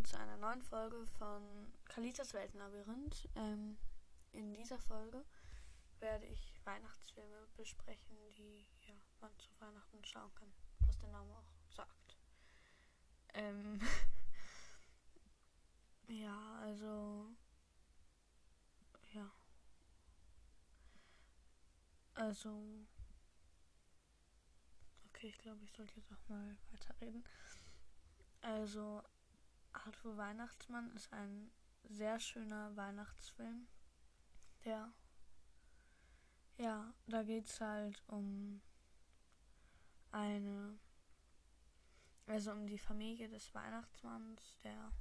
willkommen zu einer neuen Folge von Kalitas Weltenlabyrinth. Ähm, in dieser Folge werde ich Weihnachtsfilme besprechen, die ja, man zu Weihnachten schauen kann, was der Name auch sagt. Ähm, ja, also ja. Also okay, ich glaube, ich sollte jetzt auch mal weiterreden. Also Art für Weihnachtsmann ist ein sehr schöner Weihnachtsfilm. Der, ja, da geht es halt um eine, also um die Familie des Weihnachtsmanns, der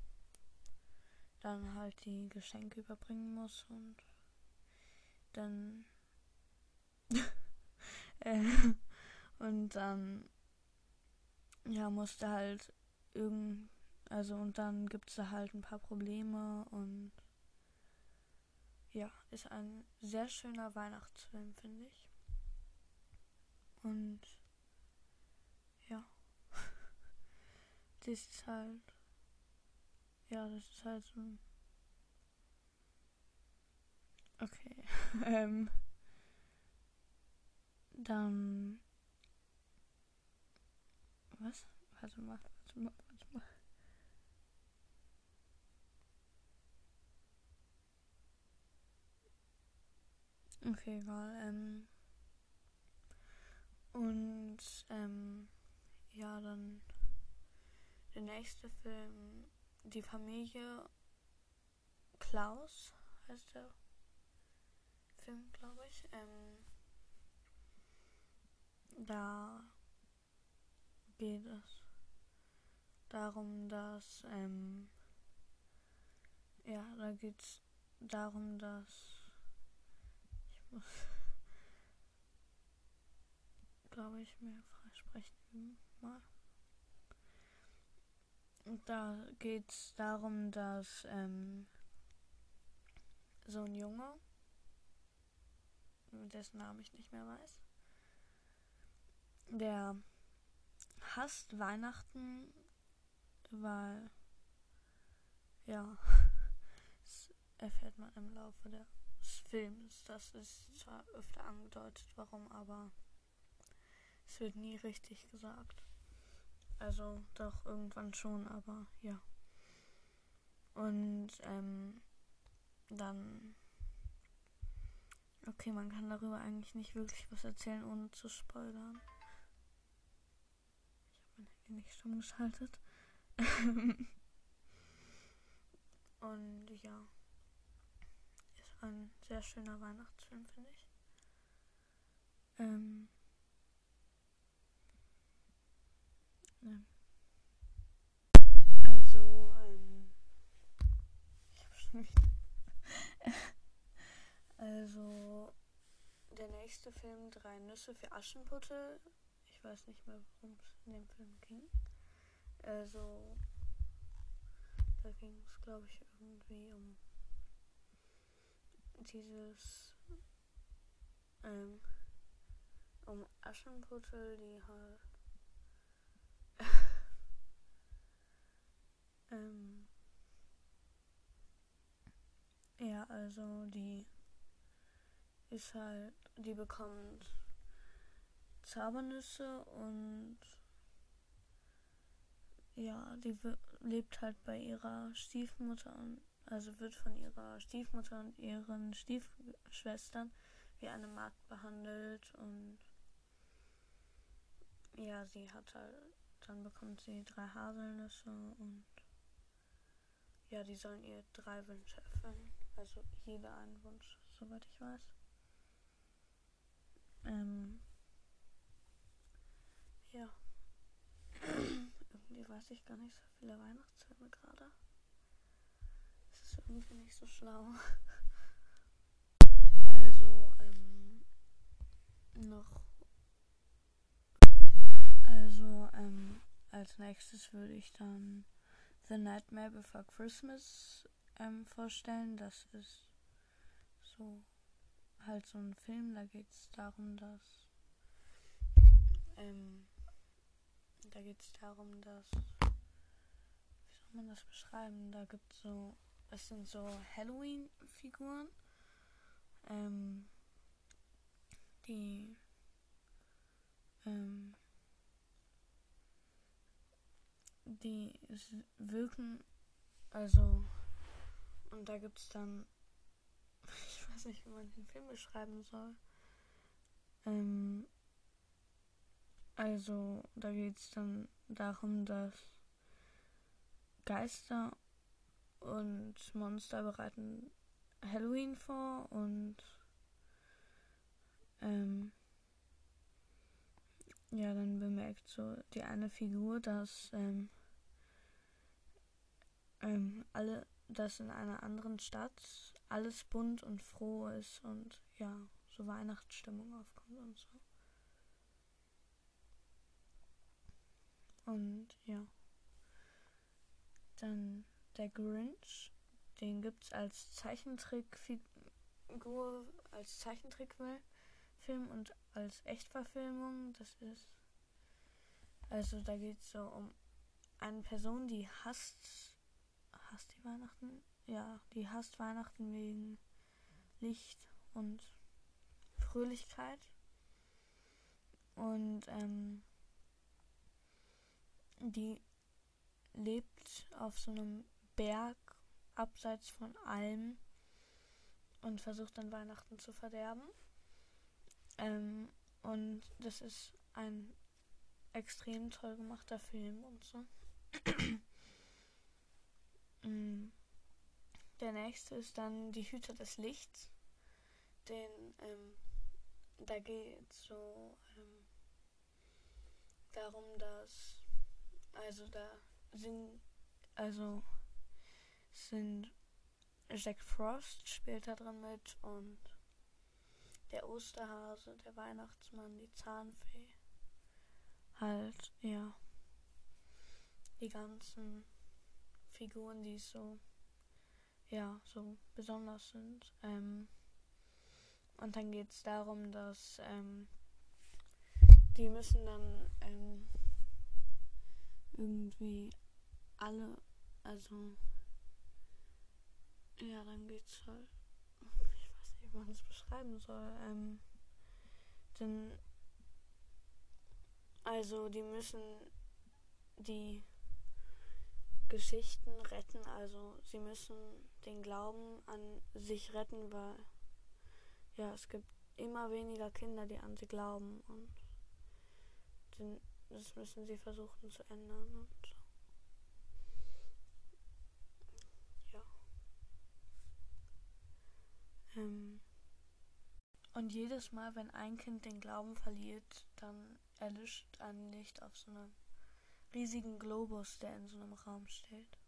dann halt die Geschenke überbringen muss und dann äh, und dann ja musste halt irgend also und dann gibt es da halt ein paar Probleme und ja, ist ein sehr schöner Weihnachtsfilm, finde ich. Und ja, das ist halt, ja, das ist halt so okay, ähm, dann, was? Warte mal, warte mal, warte mal. Okay, egal. Ähm, und ähm, ja, dann der nächste Film, die Familie Klaus heißt der Film, glaube ich. Ähm, da geht es darum, dass ähm, ja, da geht es darum, dass glaube ich, mehr freisprechen mal. Und da geht es darum, dass ähm, so ein Junge, dessen Namen ich nicht mehr weiß, der hasst Weihnachten, weil ja, das erfährt man im Laufe der Films. Das ist zwar öfter angedeutet, warum, aber es wird nie richtig gesagt. Also doch irgendwann schon, aber ja. Und ähm, dann. Okay, man kann darüber eigentlich nicht wirklich was erzählen, ohne zu spoilern. Ich habe mein Handy nicht stumm geschaltet. Und ja ein sehr schöner Weihnachtsfilm, finde ich. Ähm, ne. Also, ähm, ich hab schon also, der nächste Film, Drei Nüsse für Aschenputtel. Ich weiß nicht mehr, worum es in dem Film ging. Also, da ging es, glaube ich, irgendwie um dieses ähm, um Aschenputtel, die halt ähm, ja, also die ist halt, die bekommt Zabernüsse und ja, die lebt halt bei ihrer Stiefmutter und also wird von ihrer Stiefmutter und ihren Stiefschwestern wie eine Magd behandelt und ja, sie hat halt, dann bekommt sie drei Haselnüsse und ja, die sollen ihr drei Wünsche erfüllen. Also jeder einen Wunsch, soweit ich weiß. Ähm, ja. Irgendwie weiß ich gar nicht so viele Weihnachtsfilme gerade irgendwie nicht so schlau. Also, ähm, noch. Also, ähm, als nächstes würde ich dann The Nightmare Before Christmas ähm, vorstellen. Das ist so halt so ein Film, da geht es darum, dass ähm, da geht es darum, dass wie soll man das beschreiben? Da gibt es so, es sind so Halloween-Figuren, ähm, die ähm, die wirken, also, und da gibt es dann, ich weiß nicht, wie man den Film beschreiben soll. Ähm, also, da geht es dann darum, dass Geister und Monster bereiten Halloween vor und ähm, ja, dann bemerkt so die eine Figur, dass ähm, ähm, alle, dass in einer anderen Stadt alles bunt und froh ist und ja, so Weihnachtsstimmung aufkommt und so. Und ja. Dann der Grinch, den gibt es als Zeichentrickfigur, als Zeichentrickfilm und als Echtverfilmung. Das ist. Also da geht es so um eine Person, die hasst. Hasst die Weihnachten? Ja, die hasst Weihnachten wegen Licht und Fröhlichkeit. Und ähm, die lebt auf so einem Berg abseits von allem und versucht dann Weihnachten zu verderben. Ähm, und das ist ein extrem toll gemachter Film und so. Mm. Der nächste ist dann Die Hüter des Lichts. Den, ähm, da geht es so ähm, darum, dass, also da sind, also sind Jack Frost spielt da drin mit und der Osterhase, der Weihnachtsmann, die Zahnfee. Halt, ja. Die ganzen Figuren, die so, ja, so besonders sind. Ähm, und dann geht es darum, dass ähm, die müssen dann ähm, irgendwie alle, also ja, dann geht's halt wie man es beschreiben soll. Ähm, denn, also die müssen die Geschichten retten, also sie müssen den Glauben an sich retten, weil ja, es gibt immer weniger Kinder, die an sie glauben und den, das müssen sie versuchen zu ändern und so. Ähm, und jedes Mal, wenn ein Kind den Glauben verliert, dann erlischt ein Licht auf so einem riesigen Globus, der in so einem Raum steht.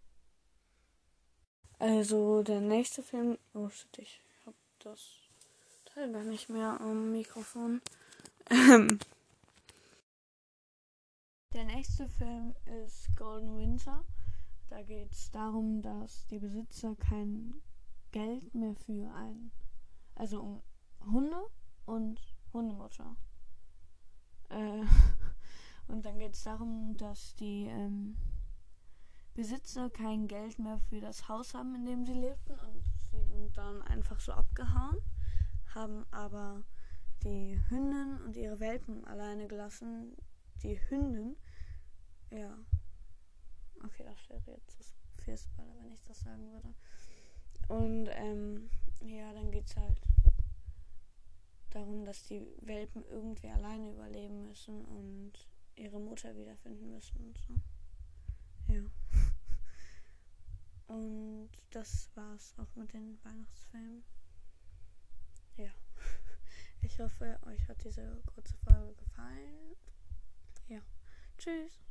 Also der nächste Film. Oh shit, ich hab das Teil gar nicht mehr am Mikrofon. Ähm, der nächste Film ist Golden Winter. Da geht es darum, dass die Besitzer kein Geld mehr für ein also um Hunde und Hundemutter. Äh, und dann geht es darum, dass die ähm, Besitzer kein Geld mehr für das Haus haben, in dem sie lebten und sie sind dann einfach so abgehauen, haben aber die Hündin und ihre Welpen alleine gelassen. Die Hündin, ja, okay, das wäre jetzt das viel Spoiler, wenn ich das sagen würde. Und ähm, ja, dann geht's halt darum, dass die Welpen irgendwie alleine überleben müssen und ihre Mutter wiederfinden müssen und so. Ja. Und das war's auch mit den Weihnachtsfilmen. Ja. Ich hoffe, euch hat diese kurze Folge gefallen. Ja. Tschüss.